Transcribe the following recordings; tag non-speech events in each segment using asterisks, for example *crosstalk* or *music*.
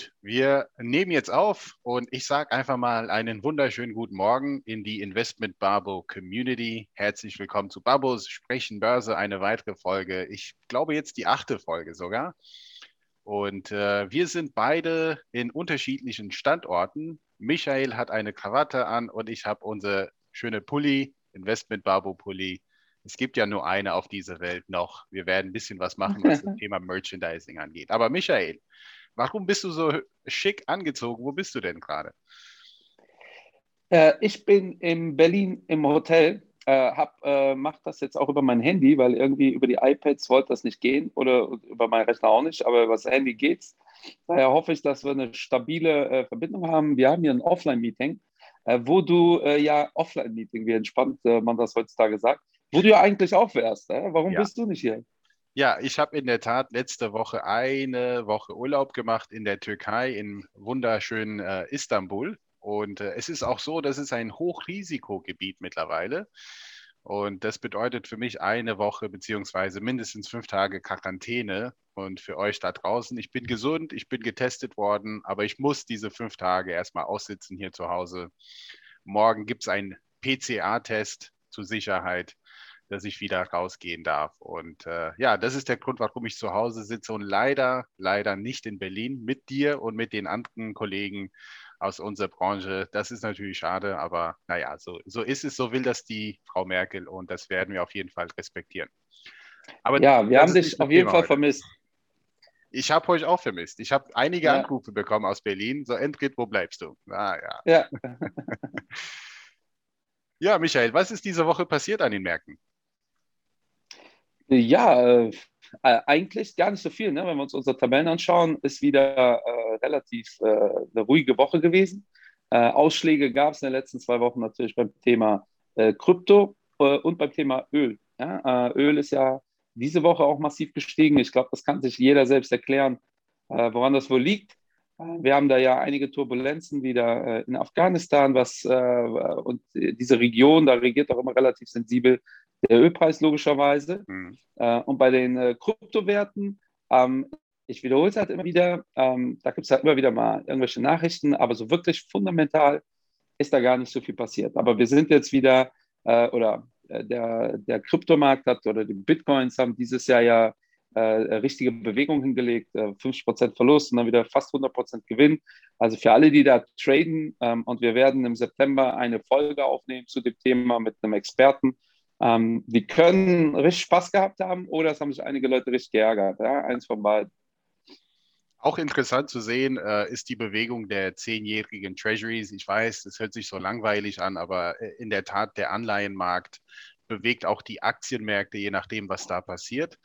Gut, wir nehmen jetzt auf und ich sage einfach mal einen wunderschönen guten Morgen in die Investment Babo Community. Herzlich willkommen zu Babos Sprechen Börse, eine weitere Folge. Ich glaube jetzt die achte Folge sogar. Und äh, wir sind beide in unterschiedlichen Standorten. Michael hat eine Krawatte an und ich habe unsere schöne Pulli, Investment Babo Pulli. Es gibt ja nur eine auf dieser Welt noch. Wir werden ein bisschen was machen, was das *laughs* Thema Merchandising angeht. Aber Michael, Warum bist du so schick angezogen? Wo bist du denn gerade? Äh, ich bin in Berlin im Hotel. Äh, hab, äh, mache das jetzt auch über mein Handy, weil irgendwie über die iPads wollte das nicht gehen oder über meinen Rechner auch nicht, aber über das Handy geht's. Daher hoffe ich, dass wir eine stabile äh, Verbindung haben. Wir haben hier ein Offline-Meeting, äh, wo du, äh, ja, Offline-Meeting, wie entspannt äh, man das heutzutage sagt, wo du ja eigentlich auch wärst. Warum ja. bist du nicht hier? Ja, ich habe in der Tat letzte Woche eine Woche Urlaub gemacht in der Türkei, im wunderschönen äh, Istanbul. Und äh, es ist auch so, das ist ein Hochrisikogebiet mittlerweile. Und das bedeutet für mich eine Woche beziehungsweise mindestens fünf Tage Quarantäne. Und für euch da draußen, ich bin gesund, ich bin getestet worden, aber ich muss diese fünf Tage erstmal aussitzen hier zu Hause. Morgen gibt es einen PCA-Test zur Sicherheit dass ich wieder rausgehen darf. Und äh, ja, das ist der Grund, warum ich zu Hause sitze und leider, leider nicht in Berlin mit dir und mit den anderen Kollegen aus unserer Branche. Das ist natürlich schade, aber naja, so, so ist es, so will das die Frau Merkel und das werden wir auf jeden Fall respektieren. Aber ja, wir haben dich auf jeden Fall heute. vermisst. Ich habe euch auch vermisst. Ich habe einige ja. Anrufe bekommen aus Berlin. So, Endrit, wo bleibst du? Ah, ja. Ja. *laughs* ja, Michael, was ist diese Woche passiert an den Märkten? Ja, äh, äh, eigentlich gar nicht so viel. Ne? Wenn wir uns unsere Tabellen anschauen, ist wieder äh, relativ äh, eine ruhige Woche gewesen. Äh, Ausschläge gab es in den letzten zwei Wochen natürlich beim Thema äh, Krypto und beim Thema Öl. Ja? Öl ist ja diese Woche auch massiv gestiegen. Ich glaube, das kann sich jeder selbst erklären, woran das wohl liegt. Wir haben da ja einige Turbulenzen wieder in Afghanistan, was und diese Region, da regiert auch immer relativ sensibel der Ölpreis logischerweise. Mhm. Äh, und bei den äh, Kryptowerten, ähm, ich wiederhole es halt immer wieder, ähm, da gibt es halt immer wieder mal irgendwelche Nachrichten, aber so wirklich fundamental ist da gar nicht so viel passiert. Aber wir sind jetzt wieder, äh, oder äh, der, der Kryptomarkt hat oder die Bitcoins haben dieses Jahr ja äh, richtige Bewegung hingelegt, äh, 50% Verlust und dann wieder fast 100% Gewinn. Also für alle, die da traden ähm, und wir werden im September eine Folge aufnehmen zu dem Thema mit einem Experten, ähm, die können richtig Spaß gehabt haben oder es haben sich einige Leute richtig geärgert. Ja? Eins von beiden. Auch interessant zu sehen äh, ist die Bewegung der zehnjährigen Treasuries. Ich weiß, es hört sich so langweilig an, aber äh, in der Tat der Anleihenmarkt bewegt auch die Aktienmärkte, je nachdem, was da passiert.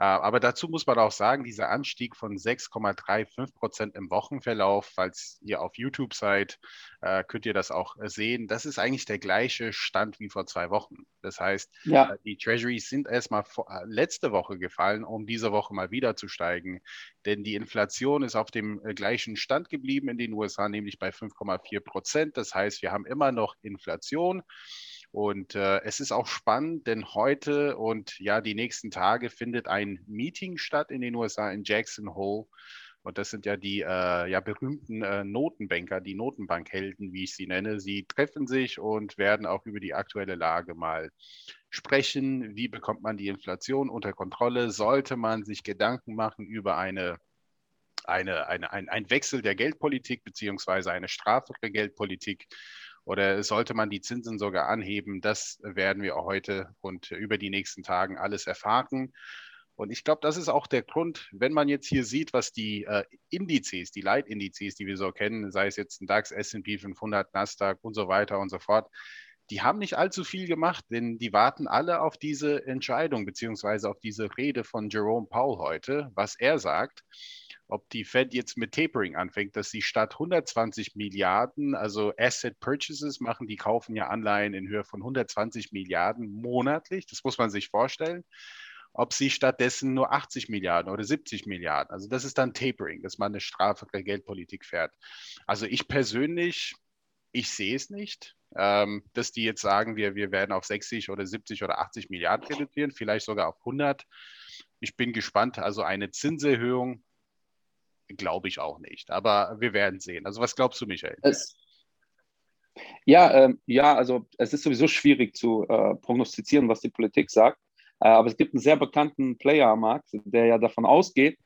Äh, aber dazu muss man auch sagen, dieser Anstieg von 6,35 Prozent im Wochenverlauf, falls ihr auf YouTube seid, äh, könnt ihr das auch sehen. Das ist eigentlich der gleiche Stand wie vor zwei Wochen. Das heißt, ja. Äh, die Treasuries sind erstmal letzte Woche gefallen, um diese Woche mal wieder zu steigen. Denn die Inflation ist auf dem gleichen Stand geblieben in den USA, nämlich bei 5,4 Prozent. Das heißt, wir haben immer noch Inflation. Und äh, es ist auch spannend, denn heute und ja, die nächsten Tage findet ein Meeting statt in den USA in Jackson Hole. Und das sind ja die äh, ja, berühmten äh, Notenbanker, die Notenbankhelden, wie ich sie nenne. Sie treffen sich und werden auch über die aktuelle Lage mal sprechen. Wie bekommt man die Inflation unter Kontrolle? Sollte man sich Gedanken machen über eine, eine, eine, ein, ein Wechsel der Geldpolitik beziehungsweise eine strafere Geldpolitik? Oder sollte man die Zinsen sogar anheben? Das werden wir heute und über die nächsten Tagen alles erfahren. Und ich glaube, das ist auch der Grund, wenn man jetzt hier sieht, was die äh, Indizes, die Leitindizes, die wir so kennen, sei es jetzt ein DAX, S&P 500, Nasdaq und so weiter und so fort, die haben nicht allzu viel gemacht, denn die warten alle auf diese Entscheidung beziehungsweise auf diese Rede von Jerome Powell heute, was er sagt ob die Fed jetzt mit Tapering anfängt, dass sie statt 120 Milliarden, also Asset Purchases machen, die kaufen ja Anleihen in Höhe von 120 Milliarden monatlich, das muss man sich vorstellen, ob sie stattdessen nur 80 Milliarden oder 70 Milliarden, also das ist dann Tapering, dass man eine strafere Geldpolitik fährt. Also ich persönlich, ich sehe es nicht, ähm, dass die jetzt sagen, wir, wir werden auf 60 oder 70 oder 80 Milliarden reduzieren, vielleicht sogar auf 100. Ich bin gespannt. Also eine Zinserhöhung glaube ich auch nicht. Aber wir werden sehen. Also was glaubst du, Michael? Es, ja, ähm, ja, also es ist sowieso schwierig zu äh, prognostizieren, was die Politik sagt. Äh, aber es gibt einen sehr bekannten Player am Markt, der ja davon ausgeht,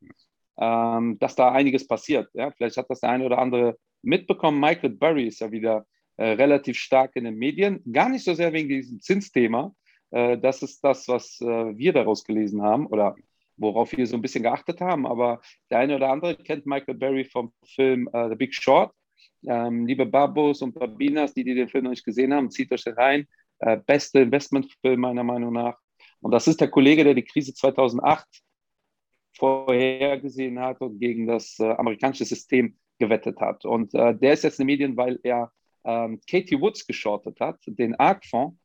ähm, dass da einiges passiert. Ja? Vielleicht hat das der eine oder andere mitbekommen. Michael Burry ist ja wieder äh, relativ stark in den Medien. Gar nicht so sehr wegen diesem Zinsthema. Äh, das ist das, was äh, wir daraus gelesen haben oder worauf wir so ein bisschen geachtet haben. Aber der eine oder andere kennt Michael Burry vom Film uh, The Big Short. Ähm, liebe Babos und Babinas, die, die den Film noch nicht gesehen haben, zieht euch den rein. Äh, beste Investmentfilm meiner Meinung nach. Und das ist der Kollege, der die Krise 2008 vorhergesehen hat und gegen das äh, amerikanische System gewettet hat. Und äh, der ist jetzt in den Medien, weil er ähm, Katie Woods geschortet hat, den ARC-Fonds.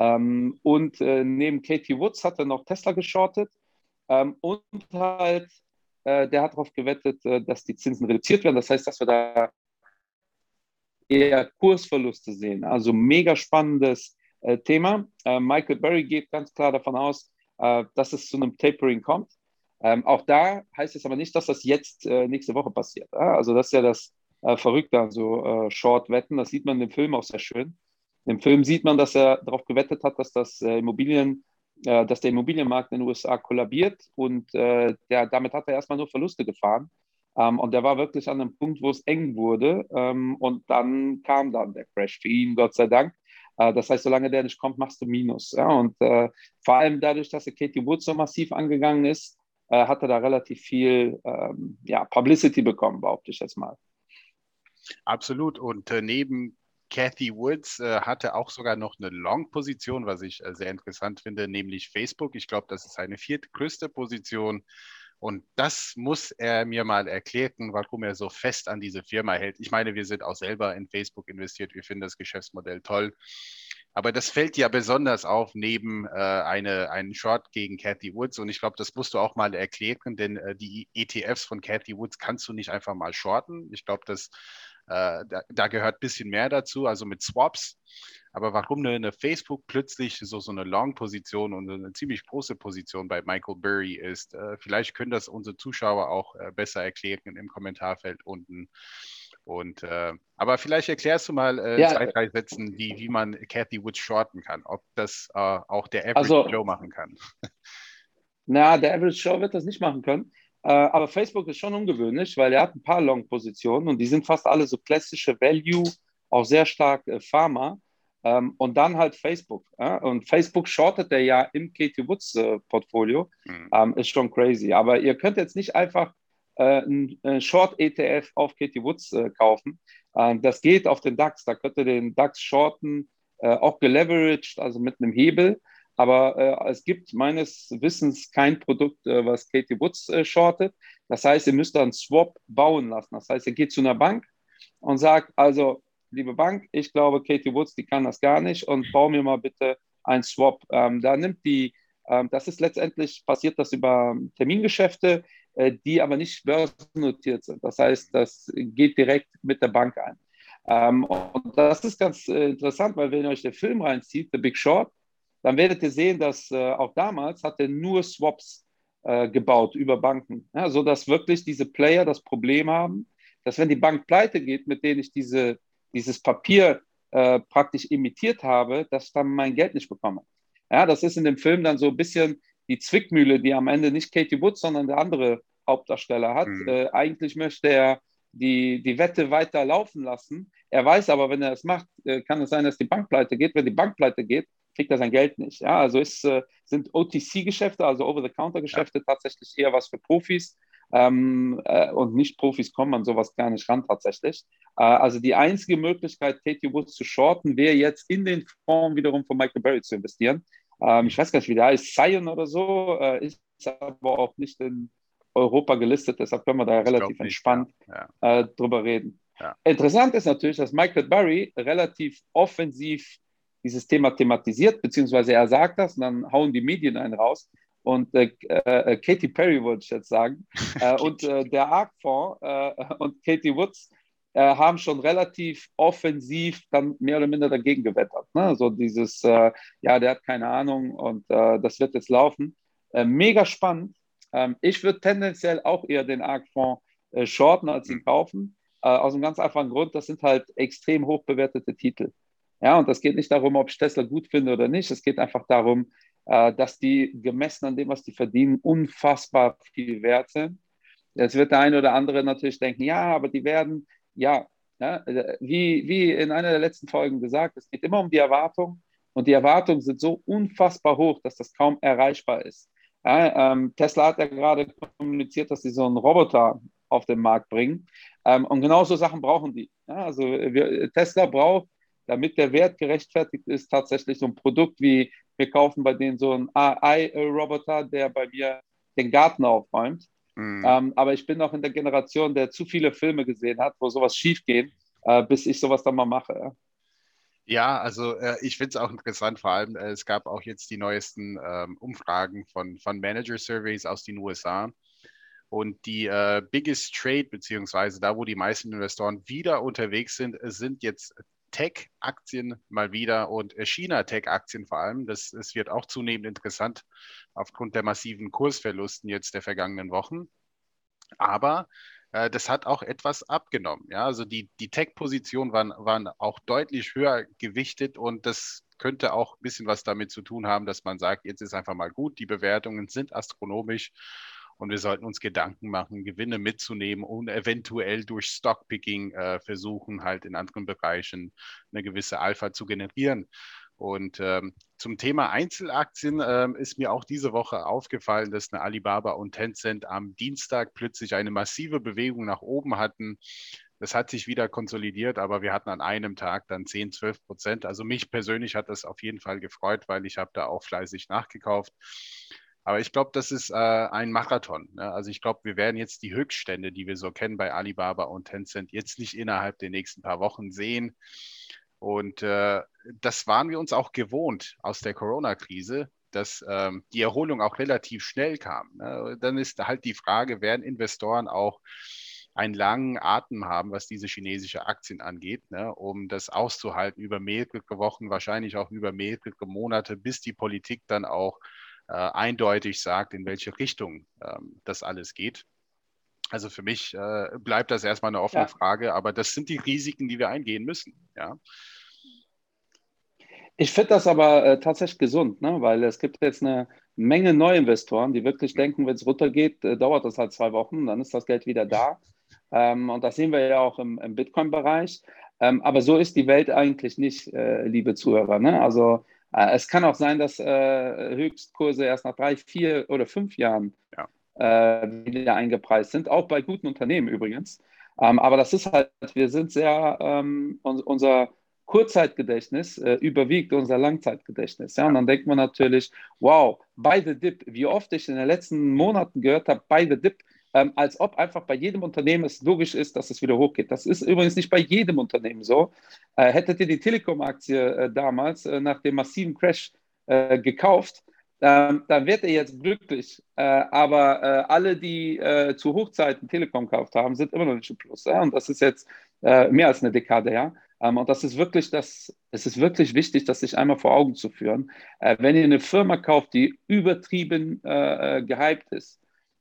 Ähm, und äh, neben Katie Woods hat er noch Tesla geschortet. Ähm, und halt, äh, der hat darauf gewettet, äh, dass die Zinsen reduziert werden. Das heißt, dass wir da eher Kursverluste sehen. Also mega spannendes äh, Thema. Äh, Michael Berry geht ganz klar davon aus, äh, dass es zu einem Tapering kommt. Ähm, auch da heißt es aber nicht, dass das jetzt äh, nächste Woche passiert. Also das ist ja das äh, Verrückte an so Short-Wetten. Das sieht man im Film auch sehr schön. Im Film sieht man, dass er darauf gewettet hat, dass das Immobilien dass der Immobilienmarkt in den USA kollabiert und der, damit hat er erstmal nur Verluste gefahren. Ähm, und der war wirklich an einem Punkt, wo es eng wurde. Ähm, und dann kam dann der Crash für ihn, Gott sei Dank. Äh, das heißt, solange der nicht kommt, machst du Minus. Ja? Und äh, vor allem dadurch, dass er Katie Woods so massiv angegangen ist, äh, hat er da relativ viel ähm, ja, Publicity bekommen, behaupte ich jetzt mal. Absolut. Und äh, neben Cathy Woods äh, hatte auch sogar noch eine Long-Position, was ich äh, sehr interessant finde, nämlich Facebook. Ich glaube, das ist seine viertgrößte Position. Und das muss er mir mal erklären, warum er so fest an diese Firma hält. Ich meine, wir sind auch selber in Facebook investiert, wir finden das Geschäftsmodell toll. Aber das fällt ja besonders auf neben äh, eine, einen Short gegen Cathy Woods. Und ich glaube, das musst du auch mal erklären, denn äh, die ETFs von Cathy Woods kannst du nicht einfach mal shorten. Ich glaube, das äh, da, da, gehört ein bisschen mehr dazu, also mit Swaps. Aber warum eine Facebook plötzlich so, so eine Long-Position und eine ziemlich große Position bei Michael Burry ist, äh, vielleicht können das unsere Zuschauer auch äh, besser erklären im Kommentarfeld unten. Und, äh, aber vielleicht erklärst du mal äh, ja. zwei, drei Sätzen, wie, wie man Cathy Woods shorten kann, ob das äh, auch der Average also, Joe machen kann. Na, der Average Joe wird das nicht machen können. Äh, aber Facebook ist schon ungewöhnlich, weil er hat ein paar Long-Positionen und die sind fast alle so klassische Value, auch sehr stark äh, Pharma. Ähm, und dann halt Facebook. Ja? Und Facebook shortet er ja im Katie Woods äh, Portfolio. Mhm. Ähm, ist schon crazy. Aber ihr könnt jetzt nicht einfach äh, einen Short-ETF auf Katie Woods äh, kaufen. Ähm, das geht auf den DAX. Da könnt ihr den DAX shorten, äh, auch geleveraged, also mit einem Hebel. Aber äh, es gibt meines Wissens kein Produkt, äh, was Katie Woods shortet. Das heißt, ihr müsst dann Swap bauen lassen. Das heißt, ihr geht zu einer Bank und sagt, also liebe Bank, ich glaube, Katie Woods, die kann das gar nicht und bau mir mal bitte einen Swap. Ähm, da nimmt die, ähm, das ist letztendlich, passiert das über Termingeschäfte, äh, die aber nicht börsennotiert sind. Das heißt, das geht direkt mit der Bank ein. Ähm, und das ist ganz äh, interessant, weil wenn ihr euch den Film reinzieht, The Big Short, dann werdet ihr sehen, dass äh, auch damals hat er nur Swaps äh, gebaut über Banken, ja, sodass wirklich diese Player das Problem haben, dass wenn die Bank pleite geht, mit denen ich diese dieses Papier äh, praktisch imitiert habe, dass ich dann mein Geld nicht bekomme. Ja, das ist in dem Film dann so ein bisschen die Zwickmühle, die am Ende nicht Katie Woods, sondern der andere Hauptdarsteller hat. Mhm. Äh, eigentlich möchte er die, die Wette weiter laufen lassen. Er weiß aber, wenn er es macht, äh, kann es sein, dass die Bank pleite geht. Wenn die Bank pleite geht, kriegt er sein Geld nicht. Ja, also ist, äh, sind OTC-Geschäfte, also Over-the-Counter-Geschäfte, ja. tatsächlich eher was für Profis. Ähm, äh, und Nicht-Profis kommen an sowas gar nicht ran tatsächlich. Äh, also die einzige Möglichkeit, Katie Woods zu shorten, wäre jetzt in den Fonds wiederum von Michael Berry zu investieren. Ähm, ich weiß gar nicht, wie der heißt, Sion oder so, äh, ist aber auch nicht in Europa gelistet, deshalb können wir da relativ entspannt ja. Ja. Äh, drüber reden. Ja. Interessant ist natürlich, dass Michael Berry relativ offensiv dieses Thema thematisiert, beziehungsweise er sagt das und dann hauen die Medien einen raus und äh, äh, Katy Perry wollte ich jetzt sagen *laughs* äh, und äh, der ARC-Fonds äh, und Katie Woods äh, haben schon relativ offensiv dann mehr oder minder dagegen gewettert. Ne? So dieses, ja, der hat keine Ahnung und das wird jetzt laufen. mega spannend. Ähm, ich würde tendenziell auch eher den ARC-Fonds shorten, als ihn kaufen. Äh, aus einem ganz einfachen Grund, das sind halt extrem hoch bewertete Titel. Ja, und das geht nicht darum, ob ich Tesla gut finde oder nicht. Es geht einfach darum, äh, dass die gemessen an dem, was die verdienen, unfassbar viel wert sind. Jetzt wird der eine oder andere natürlich denken, ja, aber die werden, ja, ja wie, wie in einer der letzten Folgen gesagt, es geht immer um die Erwartung und die Erwartungen sind so unfassbar hoch, dass das kaum erreichbar ist. Ja, ähm, Tesla hat ja gerade kommuniziert, dass sie so einen Roboter auf den Markt bringen. Ähm, und genau so Sachen brauchen die. Ja, also wir, Tesla braucht, damit der Wert gerechtfertigt ist, tatsächlich so ein Produkt wie, wir kaufen bei denen so einen AI-Roboter, der bei mir den Garten aufräumt. Mhm. Ähm, aber ich bin noch in der Generation, der zu viele Filme gesehen hat, wo sowas schief geht, äh, bis ich sowas dann mal mache. Ja. Ja, also äh, ich finde es auch interessant, vor allem äh, es gab auch jetzt die neuesten ähm, Umfragen von, von Manager-Surveys aus den USA. Und die äh, Biggest Trade, beziehungsweise da, wo die meisten Investoren wieder unterwegs sind, sind jetzt Tech-Aktien mal wieder und äh, China-Tech-Aktien vor allem. Das, das wird auch zunehmend interessant aufgrund der massiven Kursverlusten jetzt der vergangenen Wochen. Aber äh, das hat auch etwas abgenommen. Ja? Also die, die Tech-Positionen waren, waren auch deutlich höher gewichtet und das könnte auch ein bisschen was damit zu tun haben, dass man sagt, jetzt ist einfach mal gut, die Bewertungen sind astronomisch und wir sollten uns Gedanken machen, Gewinne mitzunehmen und eventuell durch Stockpicking äh, versuchen, halt in anderen Bereichen eine gewisse Alpha zu generieren. Und ähm, zum Thema Einzelaktien ähm, ist mir auch diese Woche aufgefallen, dass eine Alibaba und Tencent am Dienstag plötzlich eine massive Bewegung nach oben hatten. Das hat sich wieder konsolidiert, aber wir hatten an einem Tag dann 10, 12 Prozent. Also mich persönlich hat das auf jeden Fall gefreut, weil ich habe da auch fleißig nachgekauft. Aber ich glaube, das ist äh, ein Marathon. Ne? Also ich glaube, wir werden jetzt die Höchststände, die wir so kennen bei Alibaba und Tencent, jetzt nicht innerhalb der nächsten paar Wochen sehen. Und äh, das waren wir uns auch gewohnt aus der Corona-Krise, dass ähm, die Erholung auch relativ schnell kam. Ne? Dann ist halt die Frage, werden Investoren auch einen langen Atem haben, was diese chinesische Aktien angeht, ne, um das auszuhalten über mehrere Wochen, wahrscheinlich auch über mehrere Monate, bis die Politik dann auch äh, eindeutig sagt, in welche Richtung ähm, das alles geht. Also für mich äh, bleibt das erstmal eine offene ja. Frage, aber das sind die Risiken, die wir eingehen müssen. Ja. Ich finde das aber äh, tatsächlich gesund, ne? weil es gibt jetzt eine Menge Neuinvestoren, die wirklich mhm. denken, wenn es runtergeht, äh, dauert das halt zwei Wochen, dann ist das Geld wieder da. Ähm, und das sehen wir ja auch im, im Bitcoin-Bereich. Ähm, aber so ist die Welt eigentlich nicht, äh, liebe Zuhörer. Ne? Also es kann auch sein, dass äh, Höchstkurse erst nach drei, vier oder fünf Jahren ja äh, wieder eingepreist sind, auch bei guten Unternehmen übrigens. Ähm, aber das ist halt, wir sind sehr, ähm, unser Kurzzeitgedächtnis äh, überwiegt unser Langzeitgedächtnis. Ja? Und dann denkt man natürlich, wow, by the dip, wie oft ich in den letzten Monaten gehört habe, by the dip, ähm, als ob einfach bei jedem Unternehmen es logisch ist, dass es wieder hochgeht. Das ist übrigens nicht bei jedem Unternehmen so. Äh, hättet ihr die Telekom-Aktie äh, damals äh, nach dem massiven Crash äh, gekauft, ähm, dann wird er jetzt glücklich. Äh, aber äh, alle, die zu Hochzeiten Telekom gekauft haben, sind immer noch nicht im Plus. Ja? Und das ist jetzt mehr als eine Dekade her. Ähm, und das ist wirklich das, es ist wirklich wichtig, das sich einmal vor Augen zu führen. Wenn ihr eine Firma kauft, die übertrieben gehypt ist,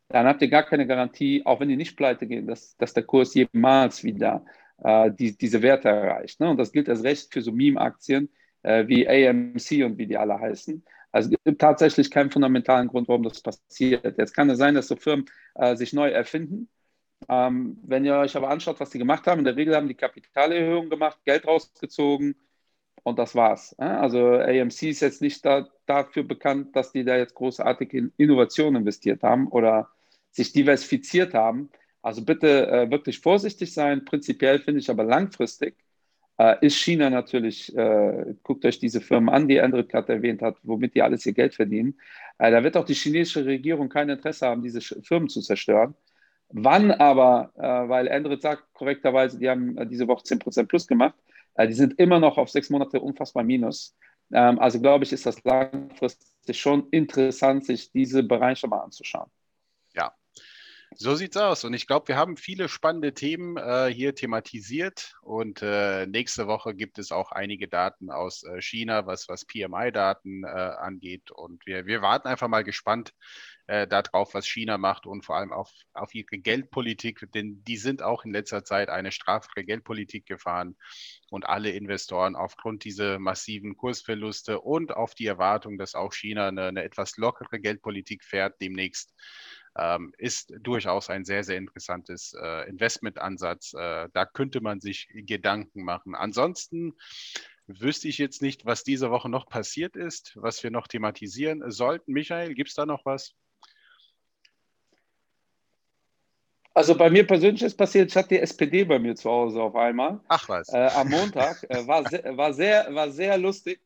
dann habt ihr gar keine Garantie, auch wenn die nicht pleite gehen, dass, dass der Kurs jemals wieder die, diese Werte erreicht. Ne? Und das gilt als recht für so Meme-Aktien wie AMC und wie die alle heißen. Also es gibt tatsächlich keinen fundamentalen Grund, warum das passiert. Jetzt kann es sein, dass so Firmen äh, sich neu erfinden. Ähm, wenn ihr euch aber anschaut, was die gemacht haben, in der Regel haben die Kapitalerhöhungen gemacht, Geld rausgezogen und das war's. Also AMC ist jetzt nicht da, dafür bekannt, dass die da jetzt großartig in Innovation investiert haben oder sich diversifiziert haben. Also bitte äh, wirklich vorsichtig sein. Prinzipiell finde ich aber langfristig äh, ist China natürlich, äh, guckt euch diese Firmen an, die Andrew gerade erwähnt hat, womit die alles ihr Geld verdienen. Äh, da wird auch die chinesische Regierung kein Interesse haben, diese Firmen zu zerstören. Wann aber, äh, weil Andrew sagt korrekterweise, die haben äh, diese Woche 10% plus gemacht, die sind immer noch auf sechs Monate unfassbar minus. Ähm, also glaube ich, ist das langfristig schon interessant, sich diese Bereiche mal anzuschauen. Ja, So sieht's aus. Und ich glaube, wir haben viele spannende Themen äh, hier thematisiert. Und äh, nächste Woche gibt es auch einige Daten aus äh, China, was, was PMI-Daten äh, angeht. Und wir, wir warten einfach mal gespannt äh, darauf, was China macht und vor allem auf, auf ihre Geldpolitik. Denn die sind auch in letzter Zeit eine strafere Geldpolitik gefahren. Und alle Investoren aufgrund dieser massiven Kursverluste und auf die Erwartung, dass auch China eine, eine etwas lockere Geldpolitik fährt demnächst, ähm, ist durchaus ein sehr, sehr interessantes äh, Investmentansatz. Äh, da könnte man sich Gedanken machen. Ansonsten wüsste ich jetzt nicht, was diese Woche noch passiert ist, was wir noch thematisieren sollten. Michael, gibt es da noch was? Also bei mir persönlich ist passiert, ich hatte die SPD bei mir zu Hause auf einmal. Ach was. Äh, am Montag. Äh, war, sehr, war, sehr, war sehr lustig.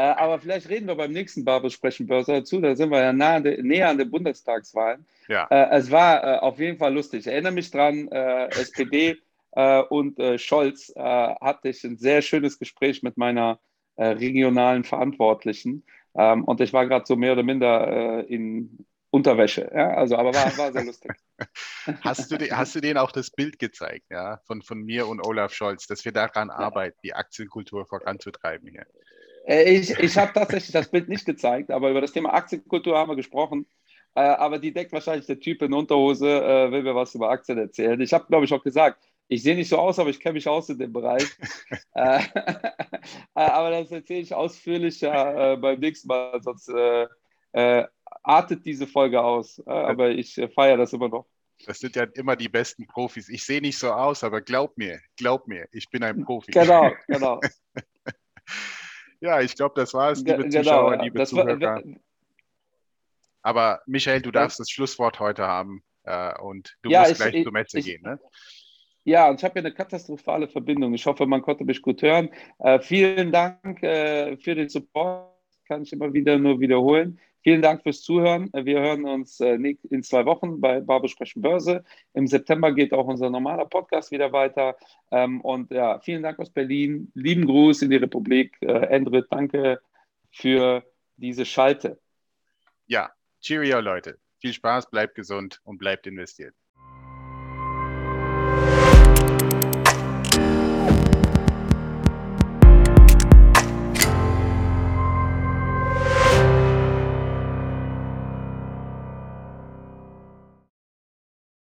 Äh, aber vielleicht reden wir beim nächsten Barbesprechen-Börse dazu. Da sind wir ja nah, näher an den Bundestagswahlen. Ja. Äh, es war äh, auf jeden Fall lustig. Ich erinnere mich dran, äh, SPD äh, und Scholz hatte ich ein sehr schönes Gespräch mit meiner regionalen Verantwortlichen. Ähm, und ich war gerade so mehr oder minder in Unterwäsche. Ja? Also, aber war, war sehr lustig. *laughs* hast, du den, hast du denen auch das Bild gezeigt, ja, von, von mir und Olaf Scholz, dass wir daran ja. arbeiten, die Aktienkultur voranzutreiben hier? Äh, ich, ich habe tatsächlich das Bild nicht gezeigt, aber über das Thema Aktienkultur haben wir gesprochen. Äh, aber die deckt wahrscheinlich der Typ in Unterhose, äh, will mir was über Aktien erzählen. Ich habe, glaube ich, auch gesagt, ich sehe nicht so aus, aber ich kenne mich aus in dem Bereich. *laughs* *laughs* äh, aber das erzähle ich ausführlicher beim nächsten Mal, sonst artet diese Folge aus. aber ich feiere das immer noch. Das sind ja immer die besten Profis. Ich sehe nicht so aus, aber glaub mir, glaub mir, ich bin ein Profi. Genau, *laughs* genau. Ja, ich glaube, das war es, liebe genau, Zuschauer, liebe das Zuhörer. War, Aber Michael, du darfst das Schlusswort heute haben äh, und du ja, musst ich, gleich ich, zur Messe ich, gehen. Ne? Ja, und ich habe hier eine katastrophale Verbindung. Ich hoffe, man konnte mich gut hören. Äh, vielen Dank äh, für den Support. Kann ich immer wieder nur wiederholen. Vielen Dank fürs Zuhören. Wir hören uns äh, in zwei Wochen bei Barbe sprechen Börse. Im September geht auch unser normaler Podcast wieder weiter. Ähm, und ja, vielen Dank aus Berlin. Lieben Gruß in die Republik. Äh, Endrit, danke für diese Schalte. Ja, Cheerio, Leute. Viel Spaß, bleibt gesund und bleibt investiert.